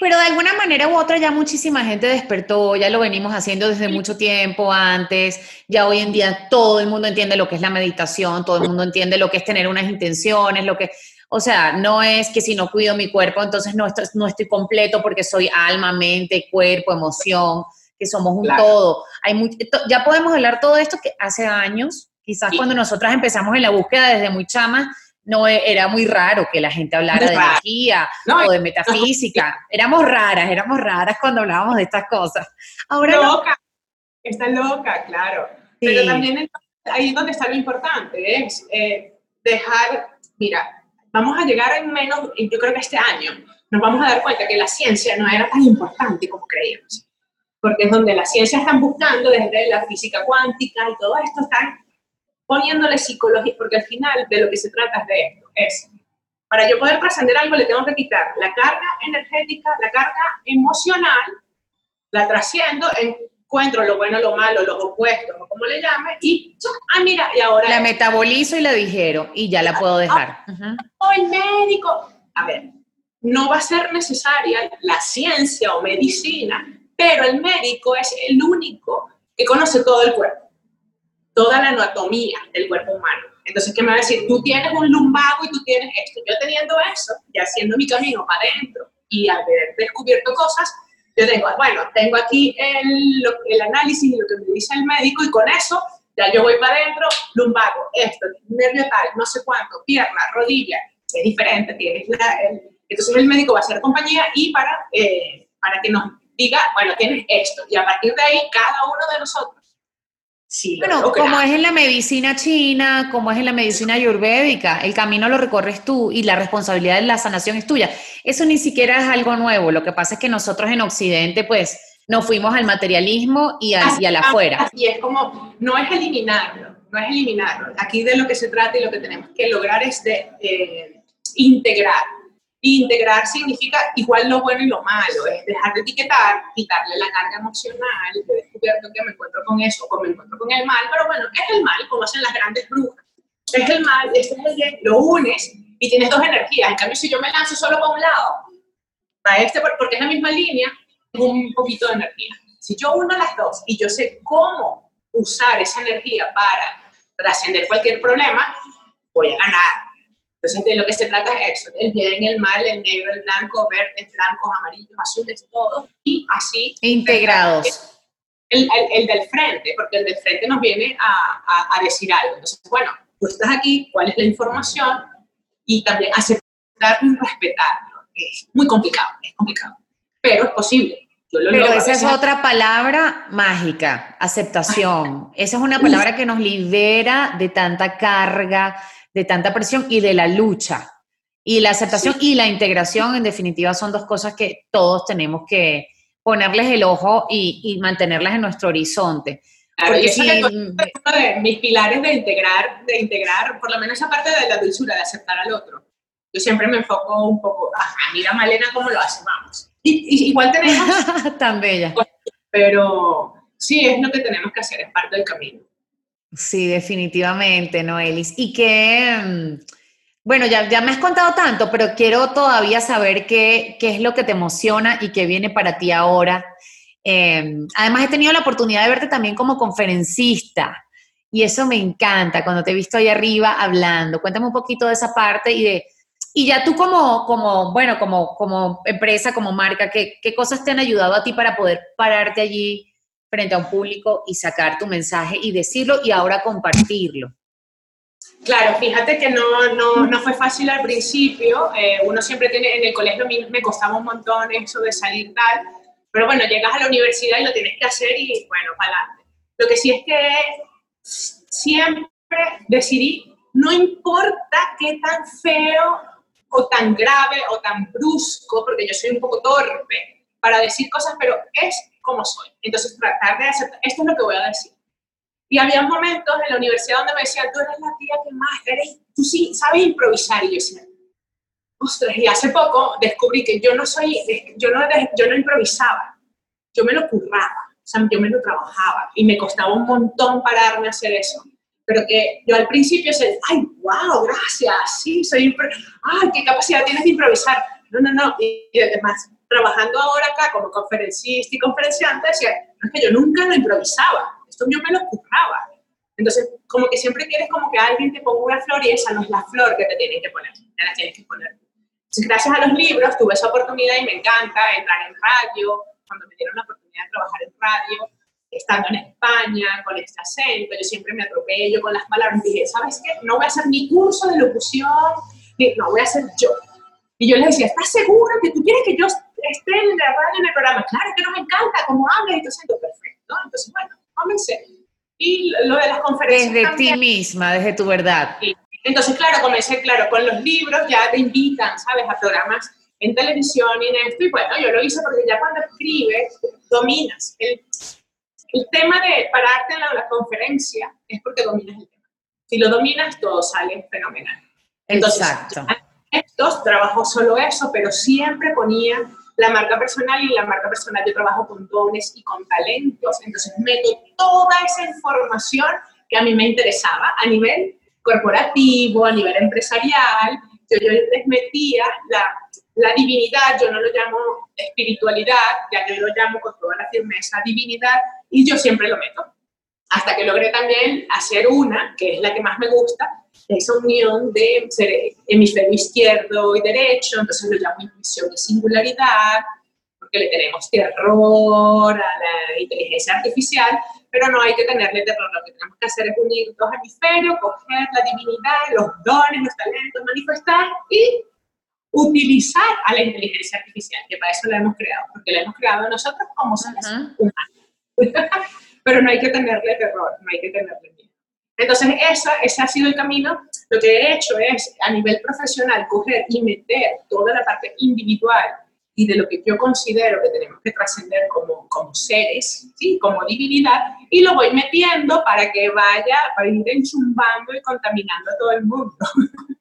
Pero de alguna manera u otra ya muchísima gente despertó, ya lo venimos haciendo desde mucho tiempo antes, ya hoy en día todo el mundo entiende lo que es la meditación, todo el mundo entiende lo que es tener unas intenciones, lo que... O sea, no es que si no cuido mi cuerpo, entonces no estoy, no estoy completo porque soy alma, mente, cuerpo, emoción, que somos un todo. Hay ya podemos hablar todo esto que hace años Quizás cuando nosotras empezamos en la búsqueda desde muy chama, no e, era muy raro que la gente hablara de energía o de metafísica. Éramos raras, éramos raras cuando hablábamos de estas cosas. Ahora loca, está loca, claro. Pero también ahí es donde está lo importante, es eh, dejar, mira, vamos a llegar en menos, yo creo que este año, nos vamos a dar cuenta que la ciencia no era tan importante como creíamos. Porque es donde la ciencia están buscando, desde la física cuántica y todo esto, están poniéndole psicología, porque al final de lo que se trata es de esto, es, para yo poder trascender algo le tengo que quitar la carga energética, la carga emocional, la trasciendo, encuentro lo bueno, lo malo, los opuestos, o como le llame, y, ah, mira, y ahora... La metabolizo y la digiero, y ya la puedo dejar. O el médico, a ver, no va a ser necesaria la ciencia o medicina, pero el médico es el único que conoce todo el cuerpo toda la anatomía del cuerpo humano. Entonces, ¿qué me va a decir? Tú tienes un lumbago y tú tienes esto. Yo teniendo eso y haciendo mi camino para adentro y haber descubierto cosas, yo tengo, bueno, tengo aquí el, el análisis y lo que me dice el médico y con eso ya yo voy para adentro, lumbago, esto, nervio tal, no sé cuánto, pierna, rodilla, es diferente, tienes entonces el médico va a hacer compañía y para, eh, para que nos diga, bueno, tienes esto, y a partir de ahí cada uno de nosotros bueno, como es en la medicina china, como es en la medicina ayurvédica, el camino lo recorres tú y la responsabilidad de la sanación es tuya. Eso ni siquiera es algo nuevo. Lo que pasa es que nosotros en Occidente, pues, nos fuimos al materialismo y hacia la afuera. Y es como, no es eliminarlo, no es eliminarlo. Aquí de lo que se trata y lo que tenemos que lograr es de eh, integrar integrar significa igual lo bueno y lo malo, es dejar de etiquetar, quitarle la carga emocional. He descubierto que me encuentro con eso o me encuentro con el mal, pero bueno, es el mal, como hacen las grandes brujas. Es el mal, este es el bien, lo unes y tienes dos energías. En cambio, si yo me lanzo solo para un lado, para este, porque es la misma línea, tengo un poquito de energía. Si yo uno las dos y yo sé cómo usar esa energía para trascender cualquier problema, voy a ganar entonces, de lo que se trata es eso, el bien, el mal, el negro, el blanco, verdes, blancos, amarillos, azules, todo, y así. Integrados. El, el, del frente, porque el del frente nos viene a, a, decir algo. Entonces, bueno, tú estás aquí, ¿cuál es la información? Y también aceptarlo y respetarlo. Es muy complicado, es complicado, pero es posible. Pero esa es otra palabra mágica, aceptación. Esa es una palabra que nos libera de tanta carga, de tanta presión y de la lucha. Y la aceptación y la integración, en definitiva, son dos cosas que todos tenemos que ponerles el ojo y, mantenerlas en nuestro horizonte. Porque si, es uno de mis pilares de integrar, de integrar, por lo menos esa parte de la dulzura, de aceptar al otro. Yo siempre me enfoco un poco, ajá, mira Malena cómo lo hace, vamos. Y, igual tenemos... Tan bella. Pero sí, es lo que tenemos que hacer, es parte del camino. Sí, definitivamente, Noelis. Y que, mm, bueno, ya, ya me has contado tanto, pero quiero todavía saber qué, qué es lo que te emociona y qué viene para ti ahora. Em, además, he tenido la oportunidad de verte también como conferencista. Y eso me encanta cuando te he visto ahí arriba hablando. Cuéntame un poquito de esa parte y de, y ya tú como, como bueno, como, como empresa, como marca, ¿qué, ¿qué cosas te han ayudado a ti para poder pararte allí frente a un público y sacar tu mensaje y decirlo y ahora compartirlo? Claro, fíjate que no, no, no fue fácil al principio. Eh, uno siempre tiene, en el colegio me costaba un montón eso de salir tal, pero bueno, llegas a la universidad y lo tienes que hacer y bueno, para adelante. Lo que sí es que siempre decidí, no importa qué tan feo o tan grave o tan brusco, porque yo soy un poco torpe para decir cosas, pero es como soy. Entonces, tratar de aceptar, esto es lo que voy a decir. Y había momentos en la universidad donde me decían, tú eres la tía que más, eres, tú sí sabes improvisar. Y yo decía, ostras, y hace poco descubrí que yo no soy, yo no, yo no improvisaba, yo me lo curraba, o sea, yo me lo trabajaba y me costaba un montón pararme a hacer eso. Pero que yo al principio decía, ay, wow, gracias, sí, soy, ay, qué capacidad tienes de improvisar. No, no, no, y además, trabajando ahora acá como conferencista y conferenciante, decía, no, es que yo nunca lo improvisaba, esto yo me lo curraba. Entonces, como que siempre quieres como que alguien te ponga una flor y esa no es la flor que te tienen que poner, te la tienes que poner. Entonces, gracias a los libros tuve esa oportunidad y me encanta entrar en radio, cuando me dieron la oportunidad de trabajar en radio, estando en España, con este acento, yo siempre me atropello con las palabras, dije, ¿sabes qué? No voy a hacer ni curso de locución, no, voy a hacer yo. Y yo les decía, ¿estás segura que tú quieres que yo esté en la radio, en el programa? Claro que no me encanta cómo hablas acento, perfecto. Entonces, bueno, comencé. Y lo de las conferencias Desde ti misma, desde tu verdad. Entonces, claro, comencé, claro, con los libros ya te invitan, ¿sabes? A programas en televisión y en esto. Y bueno, yo lo hice porque ya cuando escribes, dominas. El, el tema de pararte en la, conferencia es porque dominas el tema. Si lo dominas, todo sale fenomenal. Entonces, Exacto. Estos trabajo solo eso, pero siempre ponía la marca personal y la marca personal yo trabajo con dones y con talentos. Entonces meto toda esa información que a mí me interesaba a nivel corporativo, a nivel empresarial. Yo, yo les metía la, la divinidad, yo no lo llamo espiritualidad, ya yo lo llamo con toda la firmeza divinidad, y yo siempre lo meto. Hasta que logré también hacer una, que es la que más me gusta, esa unión de hemisferio izquierdo y derecho, entonces lo llamo intuición y singularidad, porque le tenemos terror a la inteligencia artificial, pero no hay que tenerle terror, lo que tenemos que hacer es unir dos hemisferios, coger la divinidad, los dones, los talentos, manifestar y utilizar a la inteligencia artificial, que para eso la hemos creado, porque la hemos creado nosotros como seres humanos. Pero no hay que tenerle terror, no hay que tenerle miedo. Entonces, esa, ese ha sido el camino. Lo que he hecho es, a nivel profesional, coger y meter toda la parte individual y de lo que yo considero que tenemos que trascender como, como seres, ¿sí? como divinidad, y lo voy metiendo para que vaya, para ir enchumbando y contaminando a todo el mundo.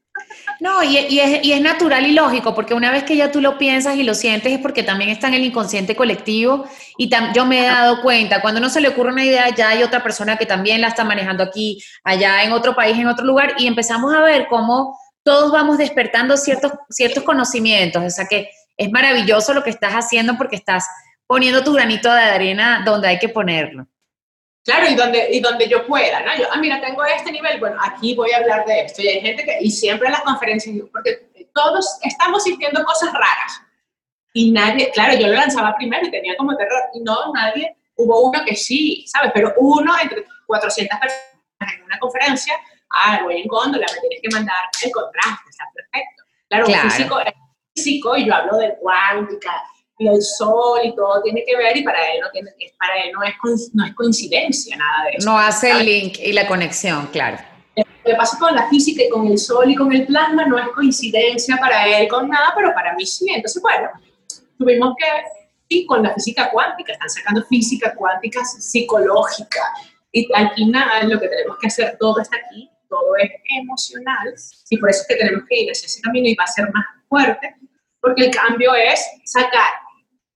No, y, es, natural y lógico, porque una vez que ya tú lo piensas y lo sientes es porque también está en el inconsciente colectivo y yo me he dado cuenta, cuando no se le ocurre una idea, ya hay otra persona que también la está manejando aquí, allá en otro país, en otro lugar, y empezamos a ver cómo todos vamos despertando ciertos, ciertos conocimientos, o sea que es maravilloso lo que estás haciendo porque estás poniendo tu granito de arena donde hay que ponerlo. Claro, y donde, y donde yo pueda, ¿no? Yo, ah, mira, tengo este nivel, bueno, aquí voy a hablar de esto. Y hay gente que, y siempre en las conferencias, porque todos estamos sintiendo cosas raras. Y nadie, claro, yo lo lanzaba primero y tenía como terror. Y no, nadie, hubo uno que sí, ¿sabes? Pero uno entre 400 personas en una conferencia, ah, voy en góndola, me tienes que mandar el contraste, está perfecto. Claro, claro. Físico, físico, y yo hablo de cuántica, y el sol y todo tiene que ver y para él no, tiene, para él no, es, no es coincidencia nada de eso. No hace el link y la conexión, claro. Lo que pasa con la física y con el sol y con el plasma no es coincidencia para él con nada, pero para mí sí. Entonces, bueno, tuvimos que, y con la física cuántica, están sacando física cuántica psicológica. Y al final lo que tenemos que hacer todo está aquí, todo es emocional y por eso es que tenemos que ir hacia ese camino y va a ser más fuerte, porque el cambio es sacar,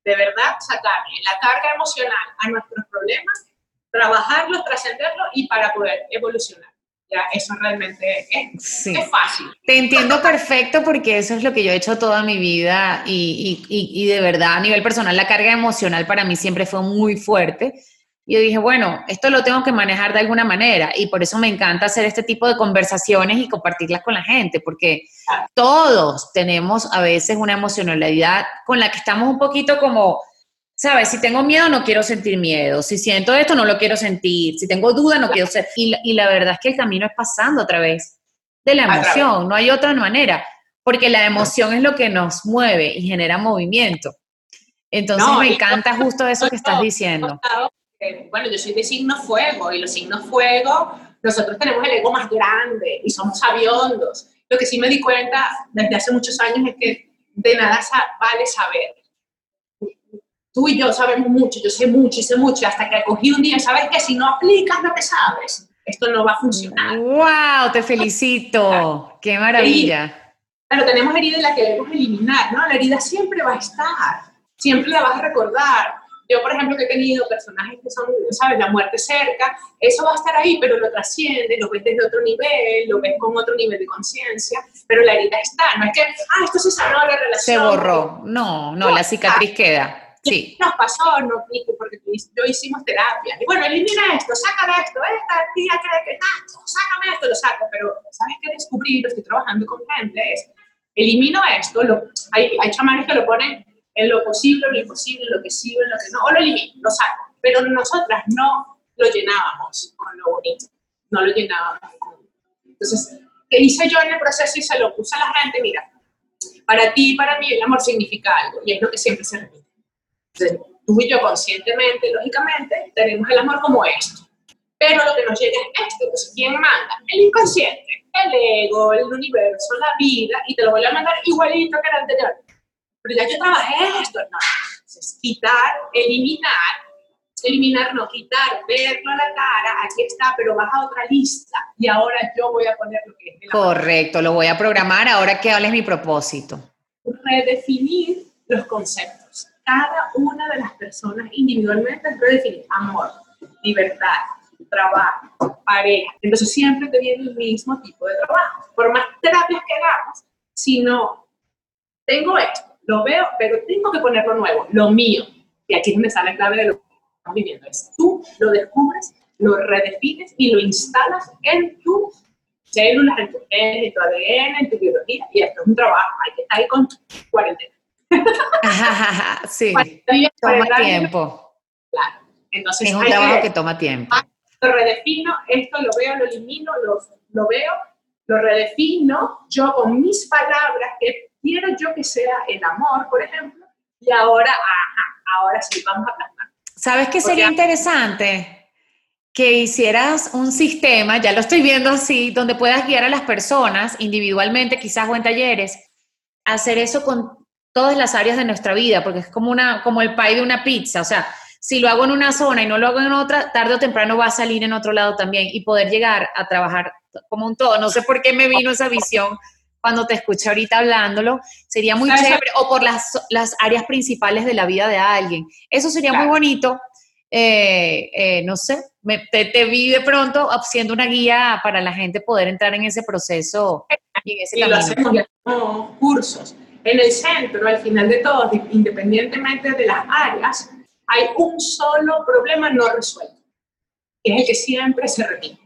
de verdad, sacar la carga emocional a nuestros problemas, trabajarlos, trascenderlos y para poder evolucionar. Ya, eso realmente es, es, fácil. Te entiendo perfecto porque eso es lo que yo he hecho toda mi vida y, y, y de verdad a nivel personal la carga emocional para mí siempre fue muy fuerte y yo dije, bueno, esto lo tengo que manejar de alguna manera y por eso me encanta hacer este tipo de conversaciones y compartirlas con la gente, porque todos tenemos a veces una emocionalidad con la que estamos un poquito como, ¿sabes? Si tengo miedo, no quiero sentir miedo. Si siento esto, no lo quiero sentir. Si tengo duda, no quiero. Y, y, la verdad es que el camino es pasando a través de la emoción, no hay otra manera, porque la emoción es lo que nos mueve y genera movimiento. Entonces me encanta justo eso que estás diciendo bueno, yo soy de signo fuego y los signos fuego, nosotros tenemos el ego más grande y somos aviondos. Lo que sí me di cuenta desde hace muchos años es que de nada vale saber. Tú y yo sabemos mucho, yo sé mucho y sé mucho, hasta que cogí un día, ¿sabes que Si no aplicas lo que sabes, esto no va a funcionar. ¡Wow! Te felicito. ¡Qué maravilla! Pero tenemos herida y la queremos eliminar, ¿no? La herida siempre va a estar, siempre la vas a recordar yo, por ejemplo, que he tenido personajes que son, ¿sabes? La muerte cerca, eso va a estar ahí, pero lo trasciende, lo ves desde otro nivel, lo ves con otro nivel de conciencia, pero la herida está, no es que, ah, esto se sanó la relación. Se borró, no, no, la cicatriz ah, queda. Sí. Nos pasó, no, porque yo hicimos terapia. Y bueno, elimina esto, sácame esto, esta tía cree que está, sácame esto, lo saco. Pero, ¿sabes qué descubrí? Lo estoy trabajando con gente, es, elimino esto, lo, hay, hay chamanes que lo ponen en lo posible, lo imposible, lo que sí, en lo que no, o lo elimino, lo saco. Pero nosotras no lo llenábamos con lo bonito, no lo llenábamos con... Entonces, ¿qué hice yo en el proceso y se lo puse a la gente? Mira, para ti y para mí el amor significa algo y es lo que siempre se repite. Entonces, tú y yo conscientemente, lógicamente, tenemos el amor como esto. Pero lo que nos llega es esto. Entonces, ¿quién manda? El inconsciente, el ego, el universo, la vida, y te lo voy a mandar igualito que el anterior pero ya yo trabajé esto, no. Entonces, quitar, eliminar, eliminar, no, quitar, verlo a la cara, aquí está, pero vas a otra lista y ahora yo voy a poner lo que es. Correcto, lo voy a programar ahora que hables mi propósito. Redefinir los conceptos. Cada una de las personas individualmente redefinir amor, libertad, trabajo, pareja. Entonces siempre te viene el mismo tipo de trabajo. Por más terapias que hagamos, si no tengo esto, lo veo, pero tengo que ponerlo nuevo, lo mío. Y aquí es donde sale la clave de lo que estamos viviendo. Es tú lo descubres, lo redefines y lo instalas en tus células, en tu genes, en tu ADN, en tu biología. Y esto es un trabajo, hay que estar ahí con cuarentena. sí, toma tiempo. Claro. Entonces, es un trabajo que, toma tiempo. Lo redefino, esto lo veo, lo elimino, lo, lo veo, lo redefino yo con mis palabras, que quiero yo que sea el amor, por ejemplo, y ahora, ajá, ahora sí, vamos a plasmar. ¿Sabes qué sería interesante? Que hicieras un sistema, ya lo estoy viendo así, donde puedas guiar a las personas individualmente, quizás o en talleres, a hacer eso con todas las áreas de nuestra vida, porque es como, una, como el pie de una pizza, o sea, si lo hago en una zona y no lo hago en otra, tarde o temprano va a salir en otro lado también y poder llegar a trabajar como un todo. No sé por qué me vino esa visión cuando te escuché ahorita hablándolo, sería muy chévere, o por las, las, áreas principales de la vida de alguien. Eso sería muy bonito. Eh, eh, no sé, me, te, vi de pronto siendo una guía para la gente poder entrar en ese proceso y en ese camino. Lo cursos. En el centro, al final de todo, independientemente de las áreas, hay un solo problema no resuelto, que es el que siempre se repite.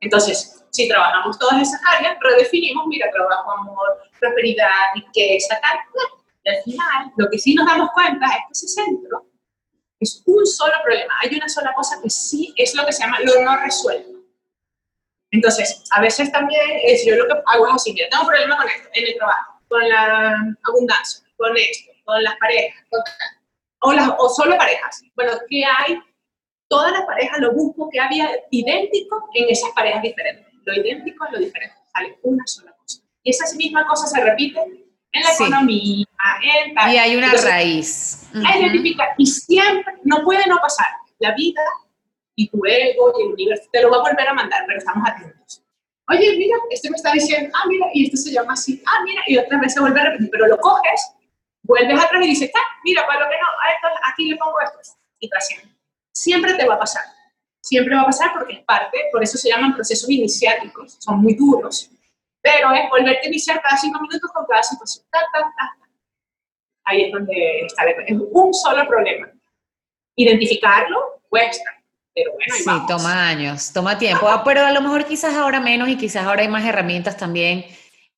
Entonces, si trabajamos todas esas áreas, redefinimos, mira, trabajo amor, prosperidad, riqueza, tal. Y al final, lo que sí nos damos cuenta es que ese centro es un solo problema. Hay una sola cosa que sí es lo que se llama lo no resuelto. Entonces, a veces también es, yo lo que hago es así, mira, tengo un problema con esto, en el trabajo, con la abundancia, con esto, con las parejas, o, las, o solo parejas. Bueno, ¿qué hay? Todas las parejas lo busco que había idéntico en esas parejas diferentes lo idéntico es lo diferente, sale una sola cosa. Y esa misma cosa se repite en la economía, en Y hay una raíz. y siempre, no puede no pasar. La vida y tu ego y el universo te lo va a volver a mandar, pero estamos atentos. oye, mira, este me está diciendo, ah, mira, y esto se llama así, ah, mira, y otra vez se vuelve a repetir, pero lo coges, vuelves atrás y dices, ah, mira, para lo que no, a esto, aquí le pongo esto, y siempre. Siempre te va a pasar, siempre va a pasar porque es parte, por eso se llaman procesos iniciáticos, son muy duros, pero es volverte a iniciar cada cinco minutos con cada situación, ta, ta, ta, Ahí es donde está, es un solo problema. Identificarlo cuesta, pero bueno, Sí, toma años, toma tiempo, ah, pero a lo mejor quizás ahora menos y quizás ahora hay más herramientas también.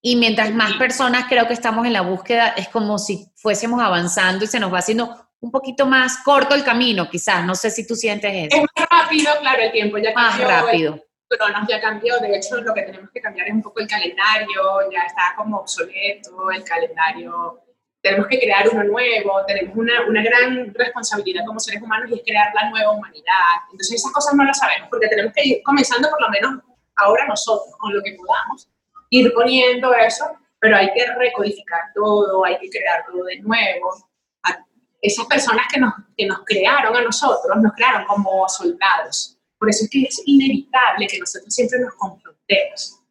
Y mientras más personas creo que estamos en la búsqueda, es como si fuésemos avanzando y se nos va haciendo un poquito más corto el camino, quizás. No sé si tú sientes eso. Es más rápido, claro, el tiempo ya cambió. Más rápido. El cronos ya cambió. De hecho, lo que tenemos que cambiar es un poco el calendario. Ya está como obsoleto el calendario tenemos que crear uno nuevo, tenemos una, una, gran responsabilidad como seres humanos y es crear la nueva humanidad. Entonces esas cosas no las sabemos porque tenemos que ir comenzando por lo menos ahora nosotros con lo que podamos, ir poniendo eso, pero hay que recodificar todo, hay que crear todo de nuevo. Esas personas que nos, que nos crearon a nosotros, nos crearon como soldados. Por eso es que es inevitable que nosotros siempre nos confrontemos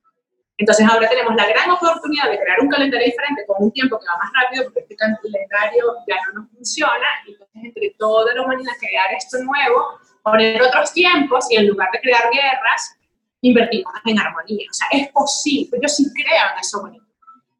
entonces ahora tenemos la gran oportunidad de crear un calendario diferente con un tiempo que va más rápido porque este calendario ya no nos funciona entonces entre toda la humanidad crear esto nuevo, poner otros tiempos y en lugar de crear guerras, invertimos en armonía. O sea, es posible, yo sí creo en eso bonito,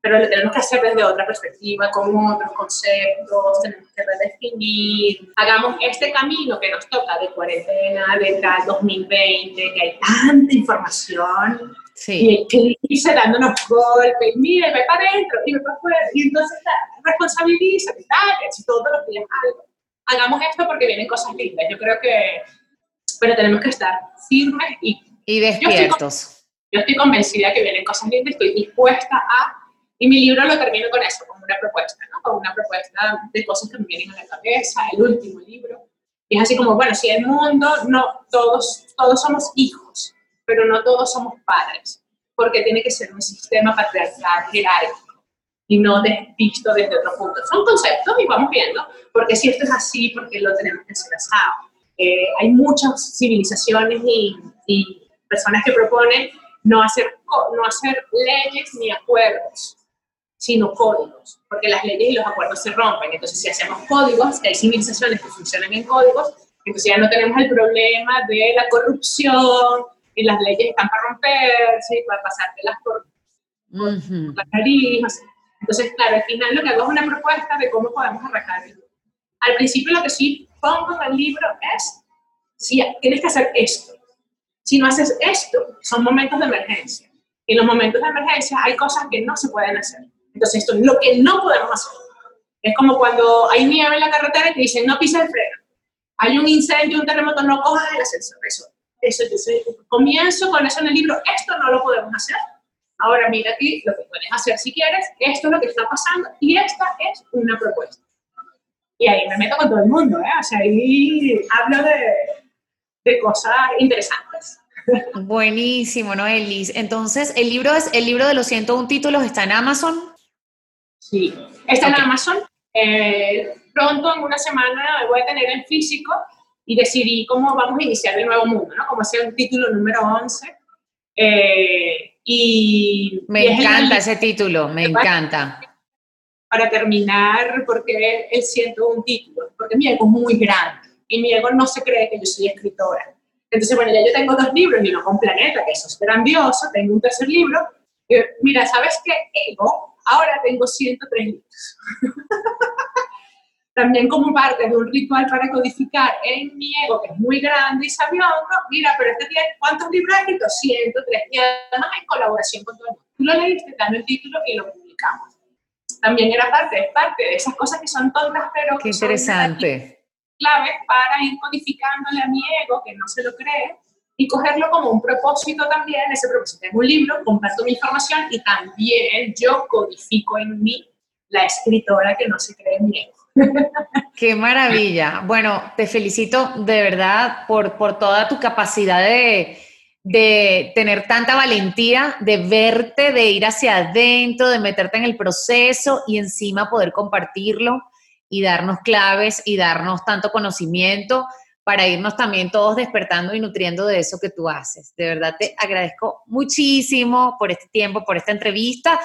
pero lo tenemos que hacer desde otra perspectiva, con otros conceptos, tenemos que redefinir, hagamos este camino que nos toca de cuarentena, de 2020, que hay tanta información, Sí. Y dice dándonos golpes, mire, ve para adentro, y para afuera, y entonces responsabiliza, tal, y todos los días algo. Hagamos esto porque vienen cosas lindas. Yo creo que, pero tenemos que estar firmes y... Y despiertos. Yo estoy, convencida que vienen cosas lindas, estoy dispuesta a... Y mi libro lo termino con eso, con una propuesta, ¿no? Con una propuesta de cosas que me vienen a la cabeza, el último libro. Y es así como, bueno, si el mundo, no, todos, todos somos hijos pero no todos somos padres, porque tiene que ser un sistema patriarcal jerárquico y no visto desde otro punto. Son conceptos y vamos viendo, porque si esto es así, porque lo tenemos que hacer asado. Eh, hay muchas civilizaciones y, y, personas que proponen no hacer, no hacer leyes ni acuerdos, sino códigos, porque las leyes y los acuerdos se rompen. Entonces, si hacemos códigos, hay civilizaciones que funcionan en códigos, entonces ya no tenemos el problema de la corrupción, y las leyes están para romperse y para pasártelas por, por la nariz. Entonces, claro, al final lo que hago es una propuesta de cómo podemos arrancar Al principio lo que sí pongo en el libro es, si tienes que hacer esto. Si no haces esto, son momentos de emergencia. En los momentos de emergencia hay cosas que no se pueden hacer. Entonces, esto es lo que no podemos hacer. Es como cuando hay nieve en la carretera y te dicen, no pises el freno. Hay un incendio, un terremoto, no cojas el ascensor. Eso eso, comienzo con eso en el libro, esto no lo podemos hacer. Ahora mira aquí lo que puedes hacer si quieres, esto es lo que está pasando y esta es una propuesta. Y ahí me meto con todo el mundo, ¿eh? O sea, ahí hablo de, de cosas interesantes. Buenísimo, ¿no, Elis? Entonces, ¿el libro, es, ¿el libro de los 101 títulos está en Amazon? Sí, está en Amazon. Eh, pronto, en una semana, voy a tener en físico y decidí cómo vamos a iniciar el nuevo mundo, ¿no? Como hacer un título número 11. Eh, y, me encanta ese título, me encanta. Para terminar, porque él siento un título, porque mi ego es muy grande y mi ego no se cree que yo soy escritora. Entonces, bueno, ya yo tengo dos libros y uno con Planeta, que eso es grandioso, tengo un tercer libro. mira, ¿sabes qué? Ego, ahora tengo 103 libros. también como parte de un ritual para codificar en mi ego, que es muy grande y sabiondo, mira, pero este tiene, ¿cuántos libros has escrito? 103, y además en colaboración con todo el mundo. Tú lo leíste, dame el título y lo publicamos. También era parte, es parte de esesas cosas que son tontas, pero Qué interesante. claves para ir codificándole a mi ego, que no se lo cree, y cogerlo como un propósito también, ese propósito. Tengo un libro, comparto mi información y también yo codifico en mí la escritora que no se cree en ego. Qué maravilla. Bueno, te felicito de verdad por, por toda tu capacidad de, de, tener tanta valentía, de verte, de ir hacia adentro, de meterte en el proceso y encima poder compartirlo y darnos claves y darnos tanto conocimiento para irnos también todos despertando y nutriendo de eso que tú haces. De verdad te agradezco muchísimo por este tiempo, por esta entrevista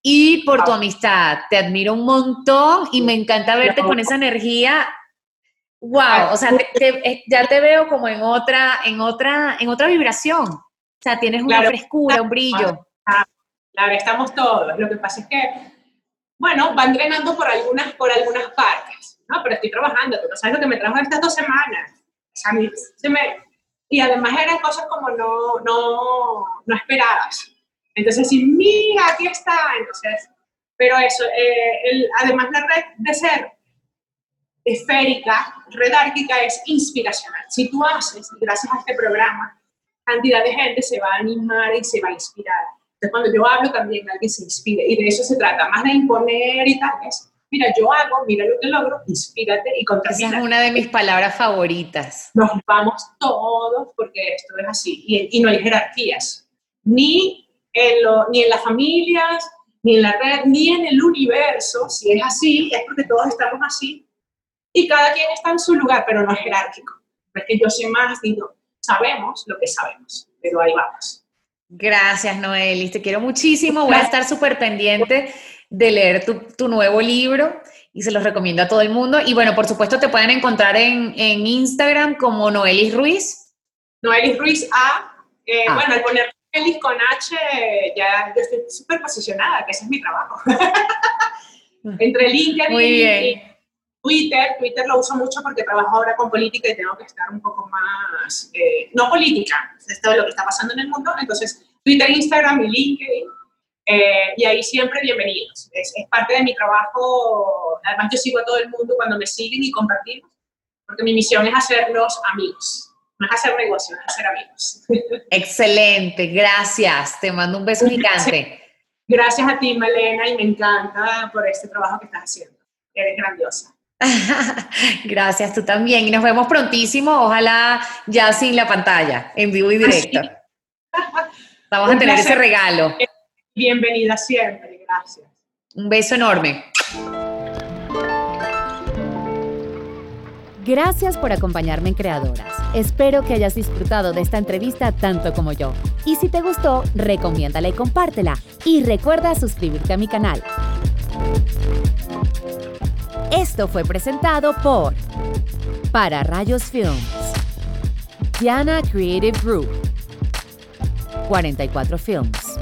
y por tu amistad. Te admiro un montón y me encanta verte con esa energía. Wow, o sea, eh, ya te veo como en otra, en otra, en otra vibración. O sea, tienes una frescura, un brillo. Claro, estamos todos. Lo que pasa es que, bueno, van drenando por algunas, por algunas partes, ¿no? Pero estoy trabajando, tú no sabes lo que me trajo estas dos semanas. Sea, se me, y además eran cosas como no, no, no esperadas. Entonces, sí, mira, aquí está. Entonces, pero eso, eh, el, además la red de ser esférica, redárquica, es inspiracional. Si tú haces, gracias a este programa, cantidad de gente se va a animar y se va a inspirar. Entonces, cuando yo hablo, también alguien se inspire. Y de eso se trata, más de imponer y tal, es, mira, yo hago, mira lo que logro, inspírate y contamina. Esa es una de mis palabras favoritas. Nos vamos todos porque esto es así. Y, y no hay jerarquías. Ni ni en las familias, ni en la red, ni en el universo. Si es así, es porque todos estamos así. Y cada quien está en su lugar, pero no es jerárquico. No es que yo sé más, digo, sabemos lo que sabemos, pero ahí vamos. Gracias, Noelis. Te quiero muchísimo. Voy a estar súper pendiente de leer tu, tu, nuevo libro y se los recomiendo a todo el mundo. Y bueno, por supuesto, te pueden encontrar en, en Instagram como Noelis Ruiz. Noelis Ruiz A. Eh, ah. Bueno, al poner Feliz con H, ya yo estoy súper posicionada, que ese es mi trabajo. Entre LinkedIn y Twitter, Twitter lo uso mucho porque trabajo ahora con política y tengo que estar un poco más, eh, no política, esto es lo que está pasando en el mundo, entonces Twitter, Instagram y LinkedIn, eh, y ahí siempre bienvenidos. Es, es, parte de mi trabajo, además yo sigo a todo el mundo cuando me siguen y compartimos, porque mi misión es hacerlos amigos no es hacer negocios, es hacer amigos. Excelente, gracias. Te mando un beso gigante. Gracias a ti, Malena, y me encanta por este trabajo que estás haciendo. Eres grandiosa. Gracias, tú también. Y nos vemos prontísimo, ojalá ya sin la pantalla, en vivo y directo. Vamos a tener ese regalo. Bienvenida siempre, gracias. Un beso enorme. Gracias por acompañarme en Creadoras. Espero que hayas disfrutado de esta entrevista tanto como yo. Y si te gustó, recomiéndala y compártela. Y recuerda suscribirte a mi canal. Esto fue presentado por Para Rayos Films, Diana Creative Group, 44 Films